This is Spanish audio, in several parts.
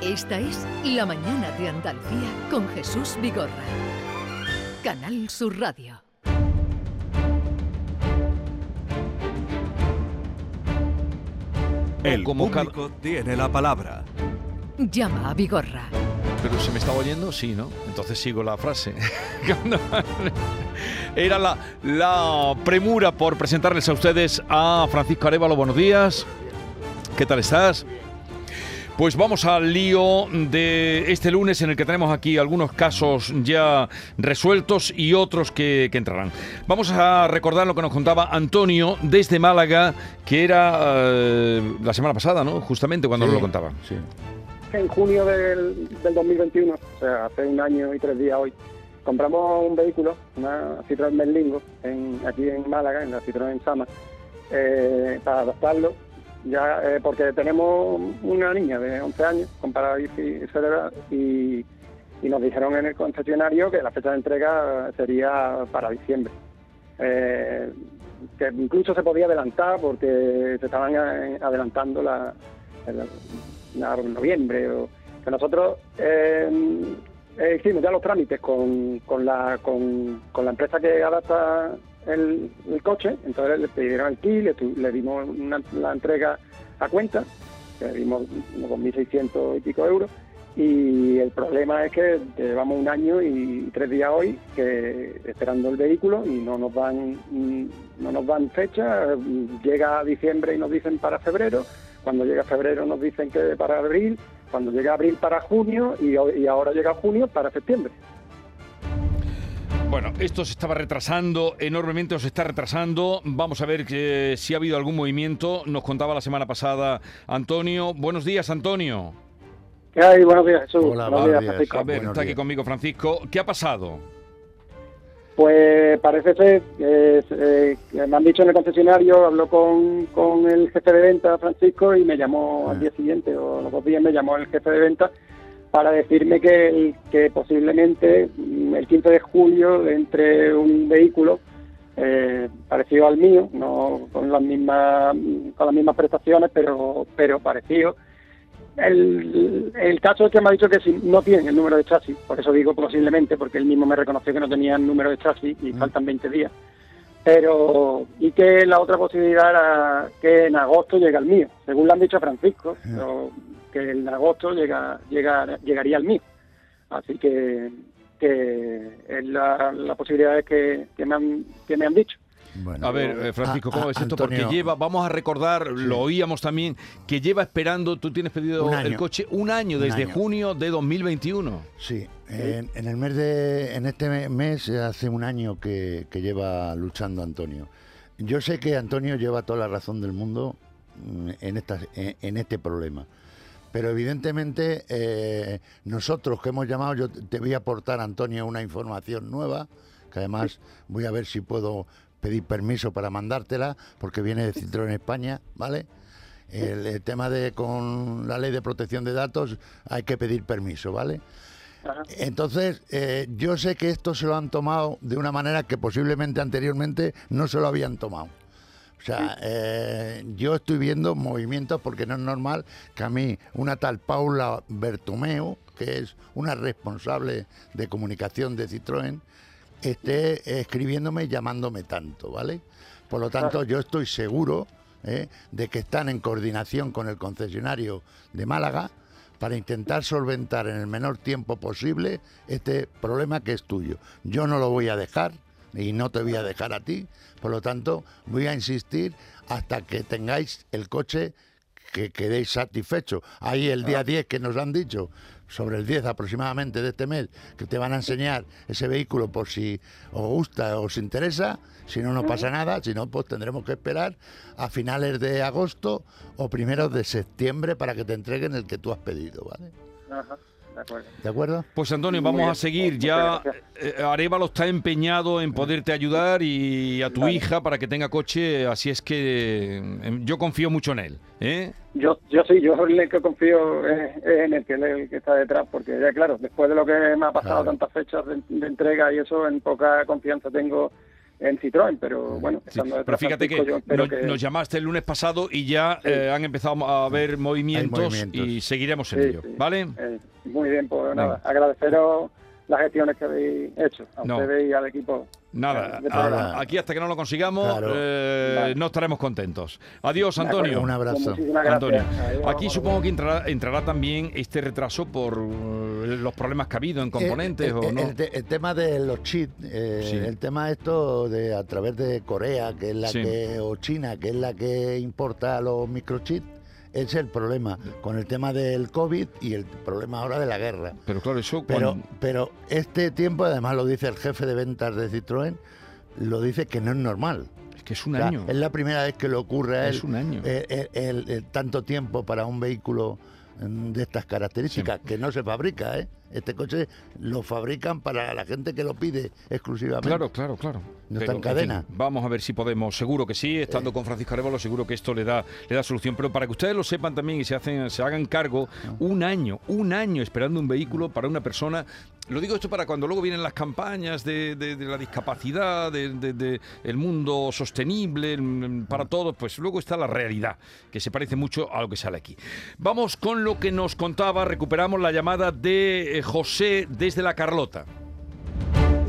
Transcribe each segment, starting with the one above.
Esta es La Mañana de Andalucía con Jesús Vigorra. Canal Sur Radio. El Como cada- público tiene la palabra. Llama a Vigorra. Pero se me estaba oyendo, sí, ¿no? Entonces sigo la frase. Era la, la premura por presentarles a ustedes a Francisco Arevalo. Buenos días. ¿Qué tal estás? Pues vamos al lío de este lunes en el que tenemos aquí algunos casos ya resueltos y otros que, que entrarán. Vamos a recordar lo que nos contaba Antonio desde Málaga, que era eh, la semana pasada, ¿no? Justamente cuando nos lo contaba. Sí. en junio del, del 2021, o sea, hace un año y tres días hoy, compramos un vehículo, una Citroën Berlingo, en, aquí en Málaga, en la Citroën Sama, eh, para adaptarlo, ya eh, porque tenemos una niña de 11 años con parálisis cerebral y, y nos dijeron en el concesionario que la fecha de entrega sería para diciembre. Eh, que incluso se podía adelantar porque se estaban eh, adelantando la, noviembre. O, que nosotros eh, eh, hicimos ya los trámites con, con, la, con, con la empresa que adapta el, coche, entonces le pidieron el kit, le, dimos una- la entrega a cuenta, le dimos unos 2.600 y pico euros, y el problema es que llevamos un año y tres días hoy esperando el vehículo y no nos dan no nos dan fecha llega diciembre y nos dicen para febrero cuando llega febrero nos dicen que para abril cuando llega abril para junio y ahora llega junio para septiembre Bueno, esto se estaba retrasando enormemente, o se está retrasando. Vamos a ver que, si ha habido algún movimiento. Nos contaba la semana pasada Antonio. Buenos días, Antonio. ¿Qué hay? Buenos días Jesús Hola, buenos días días. Francisco A ver, buenos está aquí conmigo Francisco. ¿Qué ha pasado? Pues parece ser, que eh, me han dicho en el concesionario, habló con, con el jefe de venta, Francisco, y me llamó al día siguiente, o los dos días me llamó el jefe de venta para decirme que, que posiblemente el 15 de julio entre un vehículo eh, parecido al mío, no con las mismas con las mismas prestaciones, pero pero parecido. El, el caso es que me ha dicho que si no tiene el número de chasis, por eso digo posiblemente, porque él mismo me reconoció que no tenía el número de chasis y faltan 20 días. Pero, y que la otra posibilidad era que en agosto llega el mío, según le han dicho a Francisco, pero que en agosto llega, llega, llegaría el mío. Así que, que es la, la posibilidad que, que, me han, que me han dicho. Bueno, A ver, eh, Francisco, ¿cómo ah, es esto? Antonio, Porque lleva, vamos a recordar, lo oíamos también, que lleva esperando, tú tienes pedido año. el coche un año, Un desde año. junio de 2021. Sí, en, en el mes de, en este me- mes eh, hace un año que, que lleva luchando Antonio. Yo sé que Antonio lleva toda la razón del mundo mm, en, esta, en, en este problema. Pero evidentemente eh, nosotros que hemos llamado, yo te voy a aportar, Antonio, una información nueva, que además voy a ver si puedo pedir permiso para mandártela, porque viene de Citroën España, ¿vale? El, el tema de con la ley de protección de datos hay que pedir permiso, ¿vale? Ajá. Entonces, eh, yo sé que esto se lo han tomado de una manera que posiblemente anteriormente no se lo habían tomado. O sea, eh, yo estoy viendo movimientos porque no es normal que a mí una tal Paula Bertomeo, que es una responsable de comunicación de Citroën, esté escribiéndome y llamándome tanto, ¿vale? Por lo tanto, yo estoy seguro ¿eh? de que están en coordinación con el concesionario de Málaga para intentar solventar en el menor tiempo posible este problema que es tuyo. Yo no lo voy a dejar y no te voy a dejar a ti, por lo tanto voy a insistir hasta que tengáis el coche que quedéis satisfechos. Ahí el día 10 que nos han dicho, sobre el 10 aproximadamente de este mes, que te van a enseñar ese vehículo por si os gusta o os interesa, si no, no pasa nada, si no, pues tendremos que esperar a finales de agosto o primeros de septiembre para que te entreguen el que tú has pedido, ¿vale? Ajá, de acuerdo. ¿De acuerdo? Pues Antonio, vamos bien. a seguir. Ya eh, Arevalo está empeñado en poderte ayudar y a tu Vale. hija para que tenga coche, así es que eh, yo confío mucho en él. ¿eh? Yo, yo sí, yo el que confío es, es en el que, el que está detrás, porque ya claro, después de lo que me ha pasado Claro. tantas fechas de, de entrega y eso, en poca confianza tengo en Citroën, pero bueno, Sí, Pero fíjate que, yo nos, que- nos llamaste el lunes pasado y ya eh, han empezado a haber movimientos, movimientos. y seguiremos en Sí, ello. ¿vale? Eh, muy bien, pues nada, agradeceros las gestiones que habéis hecho, a No. ustedes y al equipo. Nada, eh, a- aquí hasta que no lo consigamos Claro. eh, Vale. no estaremos contentos. Adiós. Antonio. Un abrazo. Pues. Antonio, Adiós, aquí supongo que entrará, entrará también este retraso por eh, los problemas que ha habido en componentes Eh, o eh, no. El, te- el tema de los chips, eh, Sí. el tema esto de a través de Corea, que es la Sí. que, o China, que es la que importa los microchips, es el problema con el tema del COVID y el problema ahora de la guerra. Pero claro, eso Pero, cuando- pero este tiempo, además lo dice el jefe de ventas de Citroën, lo dice que no es normal. es que es un O sea, año. es la primera vez que le ocurre a él Es un año. eh, el- el- el tanto tiempo para un vehículo de estas características, que no se fabrica, ¿eh? Este coche lo fabrican para la gente que lo pide exclusivamente. Claro, claro, claro. No está en cadena. fin, vamos a ver si podemos, seguro que sí, estando con Francisco Arevalo, seguro que esto le da, le da solución. Pero para que ustedes lo sepan también y se hacen, se hagan cargo, un año, un año esperando un vehículo para una persona. Lo digo esto para cuando luego vienen las campañas de, de- de la discapacidad, de, de- de el mundo sostenible, mm, para todos, pues luego está la realidad, que se parece mucho a lo que sale aquí. Vamos con lo que nos contaba, recuperamos la llamada de eh, José desde la Carlota.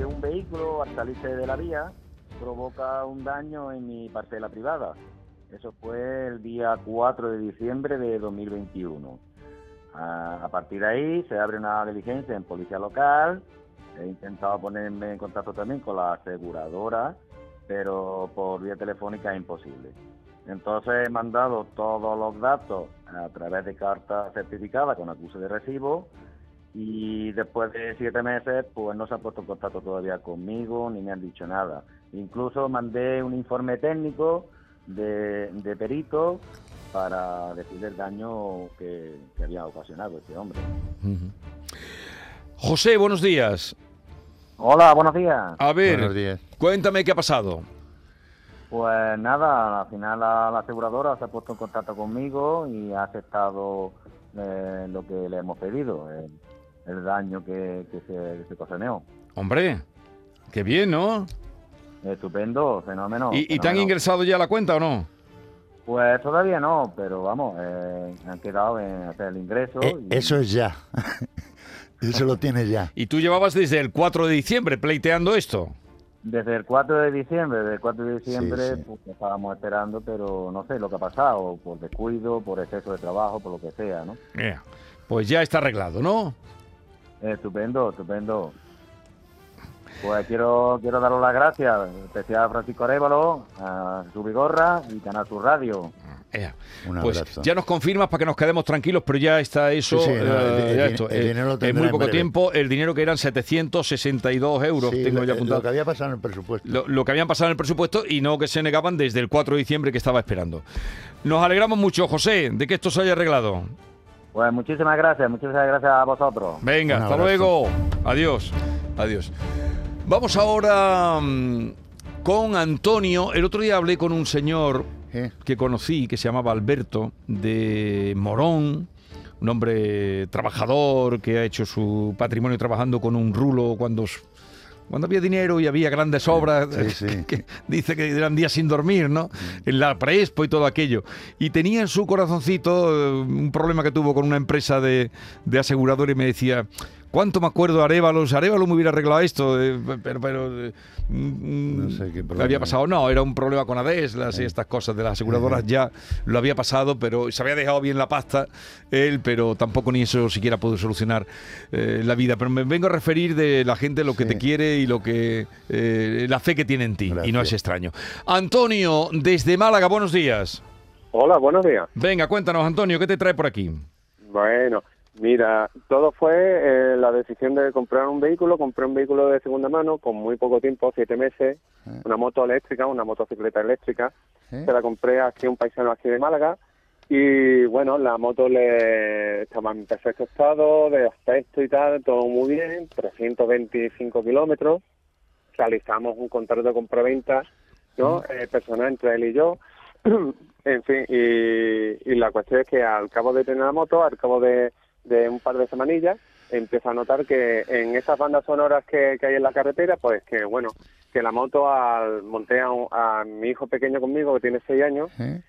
un vehículo al salirse de la vía provoca un daño en mi parcela privada. Eso fue el día 4 de diciembre de 2021. A, partir de ahí se abre una diligencia en policía local. He intentado ponerme en contacto también con la aseguradora, pero por vía telefónica es imposible. Entonces he mandado todos los datos a través de carta certificada con acuse de recibo y después de siete meses pues no se ha puesto en contacto todavía conmigo ni me han dicho nada. Incluso mandé un informe técnico de perito para decirle el daño que, que había ocasionado este hombre. José, buenos días. Hola, buenos días. A ver, Buenos días. cuéntame qué ha pasado. Pues nada, al final la, la aseguradora se ha puesto en contacto conmigo y ha aceptado eh, lo que le hemos pedido, el, el daño que, que se, se ocasionó. Hombre, qué bien, ¿no? Estupendo, fenómeno. ¿Y, y te han fenómeno. ingresado ya la cuenta o no? Pues todavía no, pero vamos, eh, han quedado en hacer el ingreso. Eh, y- eso es ya. eso lo tienes ya. Y tú llevabas desde el 4 de diciembre pleiteando esto. Desde el 4 de diciembre, desde el 4 de diciembre, sí. pues, estábamos esperando, pero no sé lo que ha pasado, por descuido, por exceso de trabajo, por lo que sea, ¿no? Ea, Pues ya está arreglado, ¿no? Estupendo, estupendo. Pues quiero quiero daros las gracias, especial a Francisco Arevalo, a su Vigorra y Canal Sur Radio. Ea. Un Pues abrazo. ya nos confirmas para que nos quedemos tranquilos, pero ya está eso. Sí, sí, no, el- eh, el ya din- esto, el eh, dinero lo en muy poco tiempo, el dinero que eran 762 euros, Sí, tengo lo, ya lo apuntado. que había pasado en el presupuesto. lo, lo que habían pasado en el presupuesto y no que se negaban desde el 4 de diciembre que estaba esperando. Nos alegramos mucho, José, de que esto se haya arreglado. Pues muchísimas gracias, muchísimas gracias a vosotros. Venga, Un hasta abrazo. luego. Adiós. Adiós. Vamos ahora mm, con Antonio. El otro día hablé con un señor ¿Eh? que conocí que se llamaba Alberto de Morón. Un hombre trabajador que ha hecho su patrimonio trabajando con un rulo cuando, cuando había dinero y había grandes obras. Sí, sí. que dice que eran días sin dormir, ¿no? En la Prespo y todo aquello. Y tenía en su corazoncito eh, un problema que tuvo con una empresa de, de aseguradora y me decía. ¿Cuánto me acuerdo de Arévalos? Arevalo me hubiera arreglado esto, eh, pero, pero eh, mm, No sé qué problema había pasado. No, era un problema con Adeslas y estas cosas de las aseguradoras. Ya lo había pasado, pero se había dejado bien la pasta él, pero tampoco ni eso siquiera pudo solucionar eh, la vida. Pero me vengo a referir de la gente lo que Sí. te quiere y lo que la fe que tiene en ti. Y no es extraño. Antonio, desde Málaga, buenos días. Hola, buenos días. Venga, cuéntanos, Antonio, ¿qué te trae por aquí? Bueno, mira, todo fue eh, la decisión de comprar un vehículo. Compré un vehículo de segunda mano con muy poco tiempo, siete meses, Eh. una moto eléctrica, una motocicleta eléctrica. ¿Eh? Se la compré aquí a un paisano aquí de Málaga. Y bueno, la moto le estaba en perfecto estado, de aspecto y tal, todo muy bien, 325 kilómetros. Realizamos un contrato de compraventa, ¿no? Eh, personal entre él y yo. en fin, y, y la cuestión es que al cabo de tener la moto, al cabo de, de un par de semanillas, empiezo a notar que en esas bandas sonoras que, que hay en la carretera, pues que bueno, que la moto al monté a, un- a mi hijo pequeño conmigo que tiene seis años ¿Eh?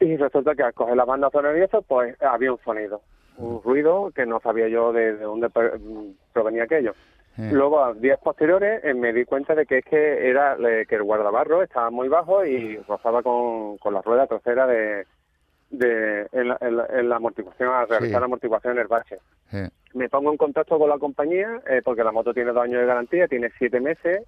y resulta que al coger la banda sonora y eso pues había un sonido un ruido que no sabía yo de, de dónde mm, provenía aquello Eh. luego a días posteriores eh, me di cuenta de que es que era eh, que el guardabarro estaba muy bajo y rozaba con, con la rueda trasera de, de en, la, en la- en la amortiguación al realizar Sí. la amortiguación en el bache me pongo en contacto con la compañía eh, porque la moto tiene dos años de garantía, tiene siete meses.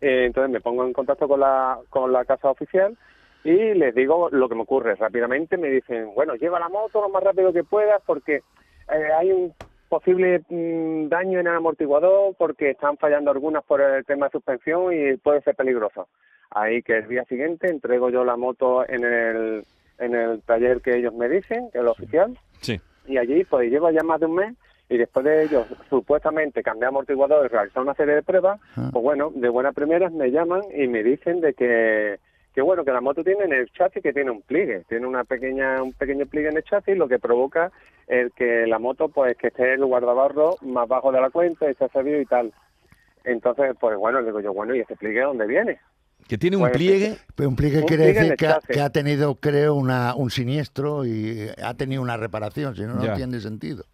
Eh, entonces me pongo en contacto con la, con la casa oficial y les digo lo que me ocurre. Rápidamente me dicen, bueno, lleva la moto lo más rápido que puedas porque eh, hay un posible mm, daño en el amortiguador porque están fallando algunas por el tema de suspensión y puede ser peligroso. Ahí que el día siguiente entrego yo la moto en el, en el taller que ellos me dicen, que es oficial Sí. y allí pues llevo ya más de un mes y después de ellos supuestamente cambiar amortiguador y realizar una serie de pruebas, Ah. pues bueno, de buenas primeras me llaman y me dicen de que que bueno, que la moto tiene en el chasis que tiene un pliegue, tiene una pequeña un pequeño pliegue en el chasis, lo que provoca el que la moto pues que esté el guardabarro más bajo de la cuenta, esté servido y tal. Entonces, pues bueno, digo yo, bueno, ¿y ese pliegue dónde viene? Que tiene un Pues, pliegue. Pero un pliegue Un quiere pliegue decir que ha, chasis. que ha tenido, creo, una, un siniestro y ha tenido una reparación, si no, no Ya. tiene sentido.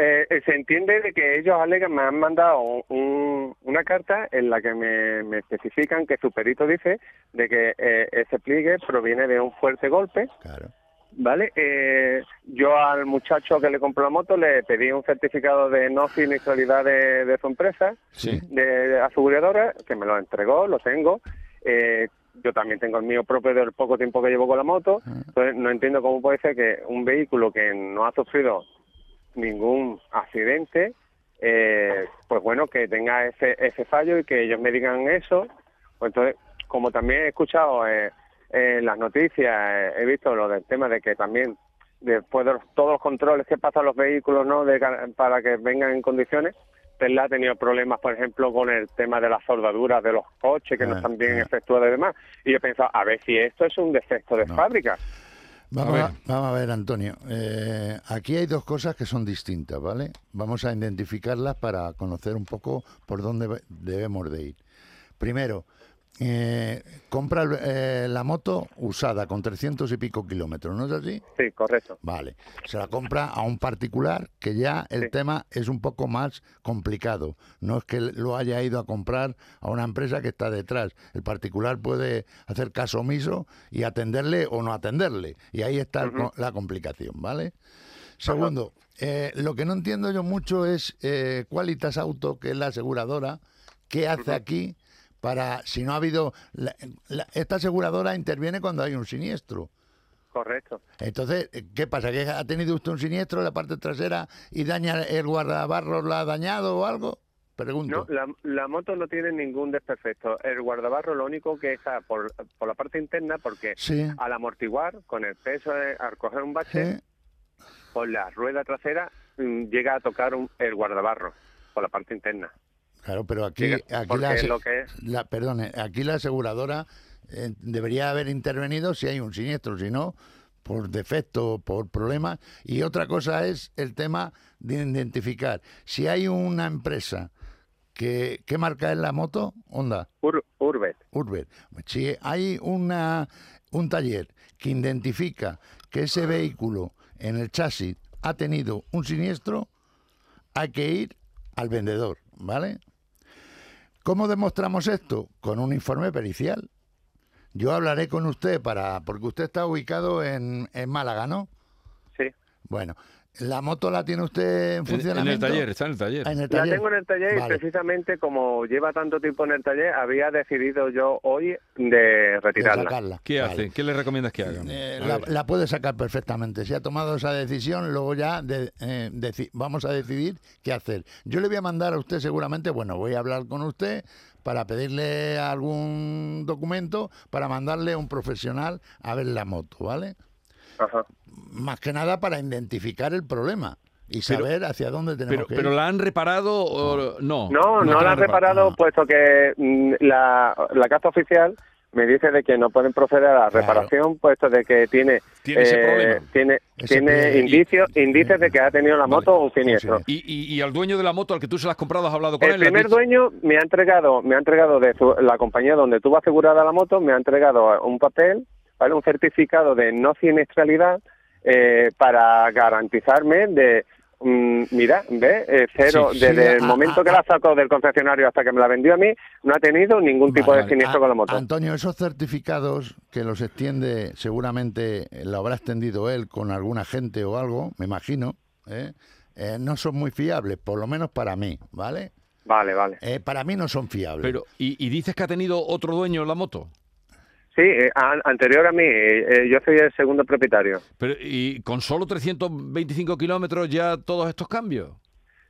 Eh, eh, se entiende de que ellos alegan, me han mandado un- una carta en la que me, me especifican que su perito dice de que eh, ese pliegue proviene de un fuerte golpe, Claro. ¿vale? Eh, yo al muchacho que le compró la moto le pedí un certificado de no sinistralidad de, de su empresa, Sí. de aseguradora, que me lo entregó, lo tengo. Eh, yo también tengo el mío propio del poco tiempo que llevo con la moto. Entonces, no entiendo cómo puede ser que un vehículo que no ha sufrido ningún accidente, eh, pues bueno, que tenga ese, ese fallo y que ellos me digan eso. Pues entonces, como también he escuchado eh, en las noticias, eh, he visto lo del tema de que también después de los- todos los controles que pasan los vehículos, ¿no? De, para que vengan en condiciones, Tesla ha tenido problemas, por ejemplo, con el tema de las soldaduras de los coches que no Ah, están bien ah. efectuadas y demás. Y yo he pensado, a ver si esto es un defecto de No. fábrica. Vamos A a, ver. vamos a ver, Antonio. eh, aquí hay dos cosas que son distintas, ¿vale? Vamos a identificarlas para conocer un poco por dónde debemos de ir. Primero, eh, compra eh, la moto usada con 300 y pico kilómetros, ¿no es así? Sí, correcto. Vale. Se la compra a un particular que ya el Sí. tema es un poco más complicado. No es que lo haya ido a comprar a una empresa que está detrás. El particular puede hacer caso omiso y atenderle o no atenderle. Y ahí está la complicación, ¿vale? Segundo, eh, lo que no entiendo yo mucho es eh, Qualitas Auto, que es la aseguradora, ¿qué hace aquí para, si no ha habido... la- la- esta aseguradora interviene cuando hay un siniestro. Correcto. Entonces, ¿qué pasa? ¿Que ha tenido usted un siniestro en la parte trasera y daña el guardabarros, la ha dañado o algo? Pregunto. No, la, la moto no tiene ningún desperfecto. El guardabarro lo único que está por, por la parte interna, porque Sí. al amortiguar, con el peso, al coger un bache, Sí. por la rueda trasera mm, llega a tocar un- el guardabarro, por la parte interna. Claro, pero aquí, aquí la, lo que es- la- perdone, aquí la aseguradora eh, debería haber intervenido si hay un siniestro, si no, por defecto, por problemas. Y otra cosa es el tema de identificar. Si hay una empresa que, ¿qué marca es la moto? Honda. Ur- Urbet. Urbet. Si hay una, un taller que identifica que ese vehículo en el chasis ha tenido un siniestro, hay que ir al vendedor, ¿vale? ¿Cómo demostramos esto? Con un informe pericial. Yo hablaré con usted para, porque usted está ubicado en, en Málaga, ¿no? Sí. Bueno, ¿la moto la tiene usted en En, en funcionamiento? el taller, está en el taller. Ah, en el La taller. tengo en el taller Vale. y precisamente como lleva tanto tiempo en el taller, había decidido yo hoy de De retirarla. sacarla. ¿Qué Vale. hace? ¿Qué le recomiendas que haga? Eh, la, la puede sacar perfectamente. Si ha tomado esa decisión, luego ya de- eh, deci- vamos a decidir qué hacer. Yo le voy a mandar a usted seguramente, bueno, voy a hablar con usted para pedirle algún documento para mandarle a un profesional a ver la moto, ¿vale? Ajá. Más que nada para identificar el problema y Pero- saber hacia dónde tenemos Pero, que pero ir. la han reparado o no? No, no, la han reparado, no. puesto que mm, la, la casa oficial me dice de que no pueden proceder a la Claro. reparación puesto de que tiene eh, Tiene ese problema. tiene Ese tiene problema. indicios indicios de que ha tenido la Vale. moto un siniestro. Y, y- y al dueño de la moto al que tú se la has comprado has hablado con El él. ¿Le has primer dueño me ha entregado, me ha entregado de su- la compañía donde tuvo asegurada la moto, me ha entregado un papel, ¿vale? un certificado de no siniestralidad eh, para garantizarme de, mm, mira, ve, eh, cero, Sí, sí, desde a- el momento a- que la sacó del concesionario hasta que me la vendió a mí, no ha tenido ningún tipo Vale, de siniestro A- con la moto. Antonio, esos certificados que los extiende, seguramente lo habrá extendido él con algún agente o algo, me imagino, ¿eh? Eh, no son muy fiables, por lo menos para mí, ¿vale? Vale, vale. Eh, para mí no son fiables. Pero, y, y dices que ha tenido otro dueño la moto. Sí, eh, an- anterior a mí, eh, eh, yo soy el segundo propietario. Pero, y con solo 325 kilómetros ya todos estos cambios.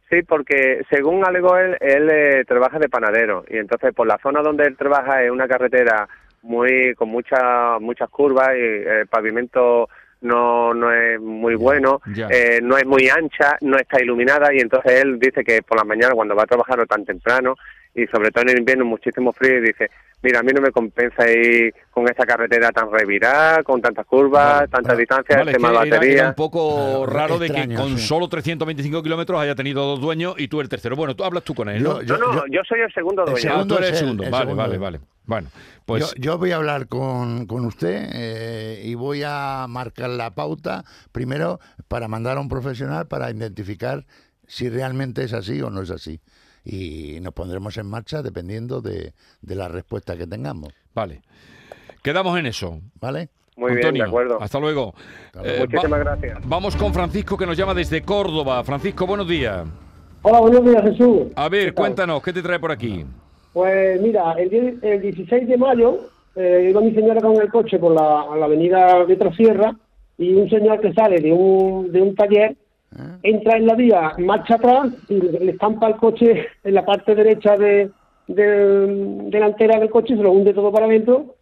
Sí, porque según alegó él, él eh, trabaja de panadero y entonces por la zona donde él trabaja es una carretera muy con muchas muchas curvas y el pavimento no no es muy bueno, eh, no es muy ancha, no está iluminada y entonces él dice que por la mañana cuando va a trabajar o tan temprano y sobre todo en el invierno muchísimo frío y dice mira a mí no me compensa ir con esta carretera tan revirada, con tantas curvas, Vale, tantas vale. distancias, Vale, el es tema era, batería. era un poco raro de que con sí. solo 325 kilómetros haya tenido dos dueños y tú el tercero. Bueno, tú hablas tú con él, ¿no? Yo- no, no, yo, soy el segundo el dueño. Ah, segundo tú eres es el segundo. el vale, segundo vale, vale. Bueno, pues yo, yo voy a hablar con, con usted eh, y voy a marcar la pauta, primero para mandar a un profesional para identificar si realmente es así o no es así. Y nos pondremos en marcha dependiendo de, de la respuesta que tengamos. vale. Quedamos en eso. ¿Vale? Muy bien, Antonio, de acuerdo. Hasta luego. luego. Eh, Muchísimas va- gracias. Vamos con Francisco que nos llama desde Córdoba. Francisco, buenos días. Hola, buenos días, Jesús. A ver, ¿Qué cuéntanos, ¿qué te trae por aquí? Pues mira, el, el 16 de mayo eh, iba mi señora con el coche por la, a la avenida de Trasierra y un señor que sale de un, de un taller entra en la vía, marcha atrás y le, estampa el coche en la parte derecha de, de- delantera del coche se lo hunde todo para adentro.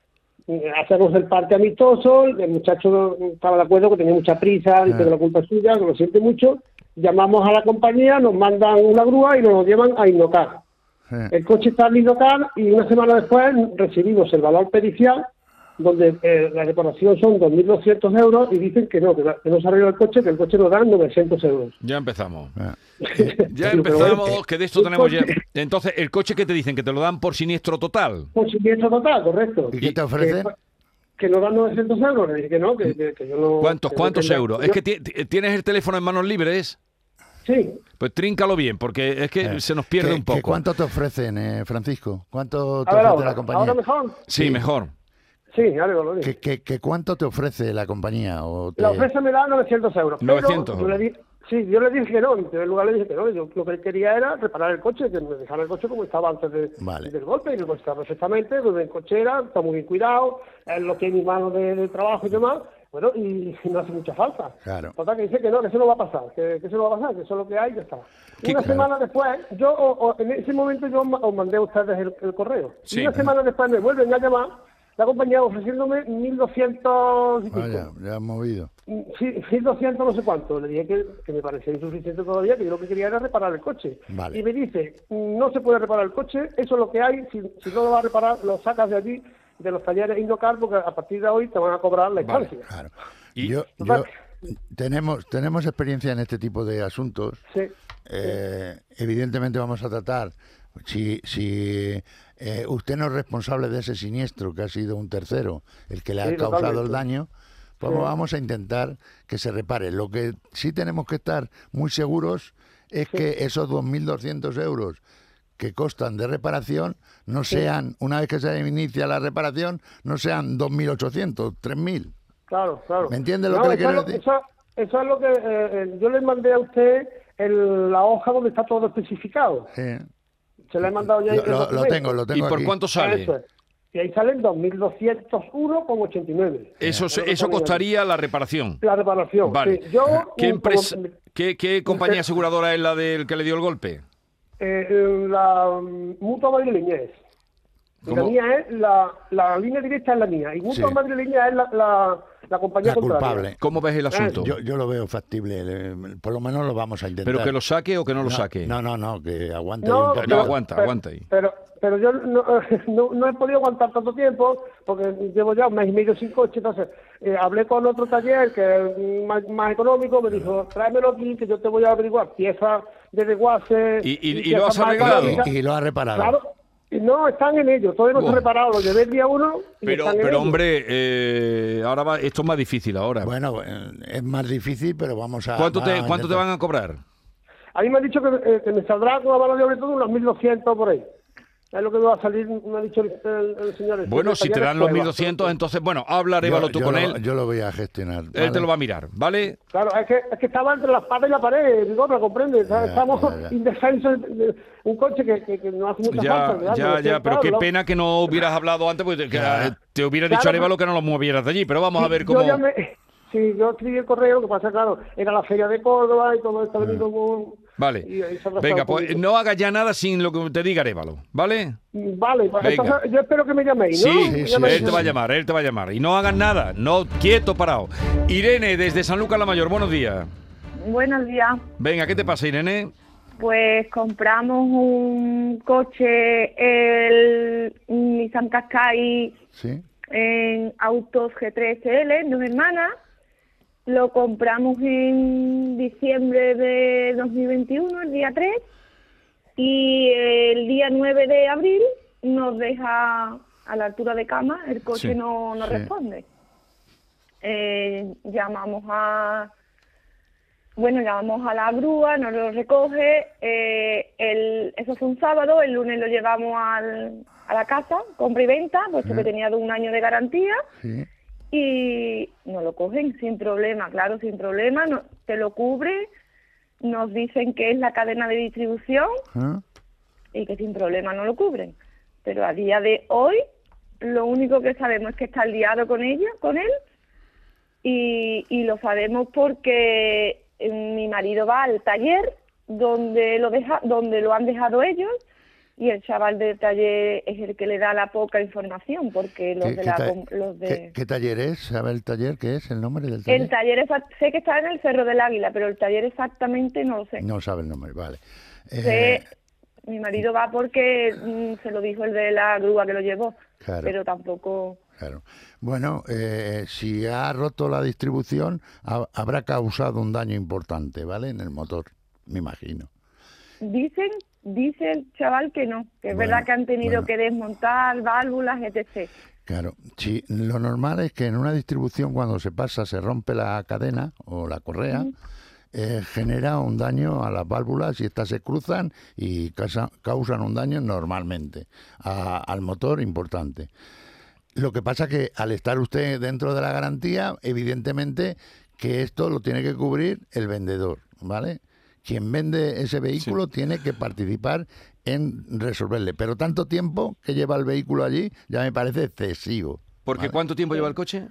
Eh, Hacemos el parte amistoso, el muchacho estaba de acuerdo que tenía mucha prisa, dice Ah. que la culpa es suya, que lo siente mucho. Llamamos a la compañía, nos mandan una grúa y nos lo llevan a Innocar. Eh, El coche está en Innocar y una semana después recibimos el valor pericial, donde eh, la reparación son 2.200 euros y dicen que no, que, la- que no se arregla el coche, que el coche nos dan 900 euros. Ya empezamos. eh. Ya empezamos, bueno, que de esto un tenemos ya. Entonces, ¿el coche que te dicen? ¿Que te lo dan por siniestro total? Por siniestro total, correcto. ¿Y qué te ofrecen? Que, que nos dan 900 euros. Le dije que no, que, que- que yo no... ¿Cuántos, no cuántos euros? yo- Es que ti- ti- tienes el teléfono en manos libres. Sí, Pues tríncalo bien, porque es que Eh, se nos pierde ¿qué- un poco. ¿Cuánto te ofrecen, eh, Francisco? ¿Cuánto te ofrece la compañía? ahora mejor. Sí, Sí. mejor. Sí, algo lo digo. ¿Qué, qué- qué cuánto te ofrece la compañía? O te- La oferta me da 900 euros. pero 900 yo le di- sí, yo le dije que no. En primer lugar le dije que no. Yo lo que quería era reparar el coche, que me dejara el coche como estaba antes de- Vale. del golpe. Y el coche está perfectamente, muy bien cochera, está muy bien cuidado, es lo que es mi mano de, de trabajo y demás. Bueno, y, y no hace mucha falta. Claro. Total, que dice que no, que eso no va a pasar, que, que eso no va a pasar, que eso es lo que hay y ya está. ¿Qué- Una claro. semana después, yo o- o en ese momento yo os mandé a ustedes el, el correo. Sí. Y una semana después me vuelven a llamar la compañía ofreciéndome 1.200 y pico. Vaya, ya has movido. Sí, 1.200 no sé cuánto. Le dije que, que me parecía insuficiente todavía, que yo lo que quería era reparar el coche. Vale. Y me dice, no se puede reparar el coche, eso es lo que hay, si, si no lo vas a reparar, lo sacas de allí, de los talleres Indocar, porque a partir de hoy te van a cobrar la Vale. instancia. Claro. Y- yo- tenemos, tenemos experiencia en este tipo de asuntos. Sí, Eh, evidentemente vamos a tratar, si, si eh, usted no es responsable de ese siniestro, que ha sido un tercero el que le ha causado el daño, pues Sí. vamos a intentar que se repare. Lo que sí tenemos que estar muy seguros es que esos 2.200 euros que costan de reparación no sean, una vez que se inicia la reparación, no sean 2.800, 3.000. claro, claro. ¿Me entiende lo que le quiero decir? Eso, eso es lo que eh, yo le mandé a usted el- la hoja donde está todo especificado. Sí. Se la he mandado ya. Lo, lo- tengo, lo ¿Y tengo por aquí. cuánto sale? Eso es. Y ahí salen 2.201,89. Eso, Bueno, eso costaría la reparación. La reparación. Vale. sí. Yo, ¿Qué, empresa, como- qué, qué compañía aseguradora es la del que le dio el golpe? eh, eh, la mm, mutua madrileña es. Y La mía es, la, la línea directa es la mía. Y mutua Sí. madrileña es la, la, la compañía La contraria. culpable. ¿Cómo ves el asunto? Yo, yo lo veo factible, eh, por lo menos lo vamos a intentar. ¿Pero que lo saque o que no lo saque? No, no, no, que aguante. No, un No, pero- aguanta, pero- aguanta ahí. Pero, pero yo no, no, no he podido aguantar tanto tiempo porque llevo ya un mes y medio sin coche. Entonces, eh, hablé con otro taller que es más, más económico. Me dijo, tráemelo aquí que yo te voy a averiguar piezas de desguace. ¿Y- y- y piezas lo has arreglado? Y, y lo ha reparado. Claro. No, están en ello. Todavía no Buah. está reparado. Lo llevé el día uno y Pero, están en pero ello. hombre, eh, ahora va, esto es más difícil ahora. Bueno, eh, es más difícil, pero vamos a. ¿Cuánto te, ¿Cuánto te van a cobrar? A mí me han dicho que, eh, que me saldrá con la mano de todo unos 1.200 por ahí. Es lo que va a salir, me ha dicho el, el- el señor. este, Bueno, el si te dan los Cueva. 1.200, entonces, bueno, habla Arévalo tú yo con lo- él. Yo lo voy a gestionar. Él te ¿vale? lo va a mirar, ¿vale? Claro, es que, es que estaba entre la espada y la pared, Vigorra, comprende. Ya, Estamos indefensos. de- Un coche que, que, que no hace mucha Ya, falta. ¿verdad? ya, ya, pero qué pena que no hubieras hablado antes, porque que, te hubiera dicho Claro, Arévalo que no lo movieras de allí, pero vamos a ver Yo cómo... sí, yo escribí el correo, lo que pasa, claro, era la feria de Córdoba y todo esto ha venido con... Vale. y Venga, pues poquito. no hagas ya nada sin lo que te diga Arévalo, ¿vale? Vale, pues Venga. entonces yo espero que me llaméis, ¿no? Sí, él te va a llamar, él te va a llamar. Y no hagas nada, no, quieto, parado. Irene, desde San Lucas la Mayor, buenos días. Buenos días. Venga, ¿qué te pasa, Irene? Pues compramos un coche, el Nissan Qashqai Sí. en Autos G3L, dos hermanas. Lo compramos en diciembre de 2021, el día 3. Y el día 9 de abril nos deja a la altura de cama, el coche Sí, no, no sí. responde. Eh, llamamos a bueno, llamamos a la grúa, nos lo recoge, eh, el, eso fue un sábado, el lunes lo llevamos al, a la casa, compra y venta, puesto que tenía un año de garantía, Sí. Y nos lo cogen sin problema, claro, sin problema, no, te lo cubre, nos dicen que es la cadena de distribución ¿Ah? y que sin problema no lo cubren. Pero a día de hoy, lo único que sabemos es que está liado con ella, con él, y, y lo sabemos porque eh, mi marido va al taller donde lo deja, donde lo han dejado ellos y el chaval del taller es el que le da la poca información porque los ¿Qué, de la los de qué- qué taller es? ¿Sabe el taller qué es? ¿El nombre del taller? el taller sé que está en el Cerro del Águila pero el taller exactamente no lo sé No sabe el nombre, vale. Sé- Eh, mi marido va porque mm, se lo dijo el de la grúa que lo llevó Claro. pero tampoco Claro. Bueno, eh, si ha roto la distribución, ha- habrá causado un daño importante, ¿vale? En el motor, me imagino. Dicen, dice el chaval que no, que es Bueno, verdad que han tenido bueno. que desmontar válvulas, etc. Claro, sí, lo normal es que en una distribución cuando se pasa se rompe la cadena o la correa, eh, genera un daño a las válvulas y estas se cruzan y causa- causan un daño normalmente a- al motor importante. Lo que pasa que al estar usted dentro de la garantía, evidentemente que esto lo tiene que cubrir el vendedor, ¿vale? Quien vende ese vehículo tiene que participar en resolverle. Pero tanto tiempo que lleva el vehículo allí ya me parece excesivo. Porque Vale. ¿cuánto tiempo lleva el coche?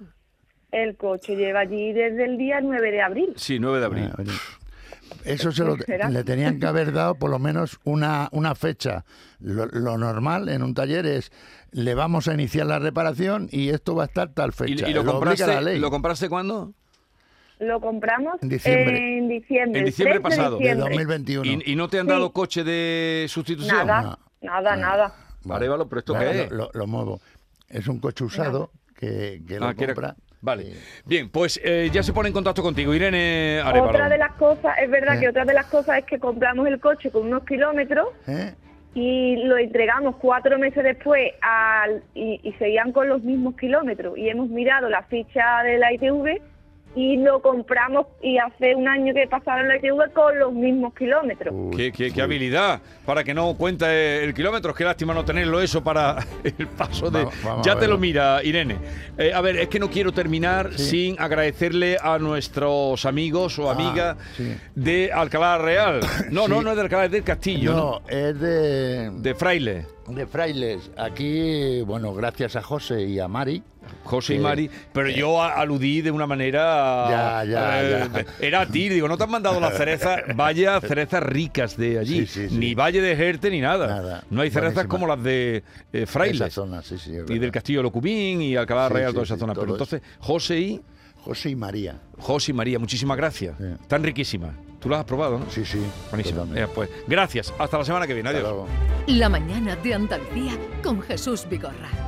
El coche lleva allí desde el día 9 de abril. Sí, 9 de abril. Ah, Eso se lo, le tenían que haber dado por lo menos una, una fecha. Lo, lo normal en un taller es le vamos a iniciar la reparación y esto va a estar tal ¿Y, fecha. y lo, compraste, la ley. lo compraste cuándo? Lo compramos En diciembre. en diciembre. En diciembre 3 de pasado. De diciembre. 2021. ¿Y, y no te han Sí. dado coche de sustitución? Nada, No. nada, nada. Vale. Arévalo, ¿pero esto Vale, qué es? Lo, muevo. Es un coche usado que, que lo Ah, era- compra. Vale. Bien, pues eh, ya se pone en contacto contigo, Irene Arévalo. Otra de las cosas, es verdad Eh. que otra de las cosas es que compramos el coche con unos kilómetros ¿eh? y lo entregamos cuatro meses después al, y, y seguían con los mismos kilómetros. Y hemos mirado la ficha de la ITV y lo compramos y hace un año que pasaron la ITV con los mismos kilómetros. Uy, Qué, qué- habilidad para que no cuente el kilómetro. Qué lástima no tenerlo eso para el paso de. Vamos ya te lo mira, Irene. Eh, a ver, es que no quiero terminar Sí. sin agradecerle a nuestros amigos o Ah, amigas sí. de Alcalá Real. No, no, no es de Alcalá, es del Castillo. ¿no? No, es de, De Fraile. de Frailes. Aquí, bueno, gracias a José y a Mari. José y Mari, pero yo aludí de una manera. Ya, ya, eh, ya. Era a ti, digo, no te han mandado las cerezas, vaya cerezas ricas de allí, Sí, sí, sí. ni Valle de Jerte ni nada. Nada. No hay cerezas Buenísima. como las de eh, Frailes Esa zona, sí, sí. es y del Castillo de Locubín y Alcalá Sí, Real, sí, toda esa sí, zona. Pero entonces, José y. José y María. José y María, muchísimas gracias. Sí. Están riquísimas. Tú las has probado, ¿no? Sí, sí. Buenísimo. Eh, pues gracias. Hasta la semana que viene. Adiós. La mañana de Andalucía con Jesús Vigorra.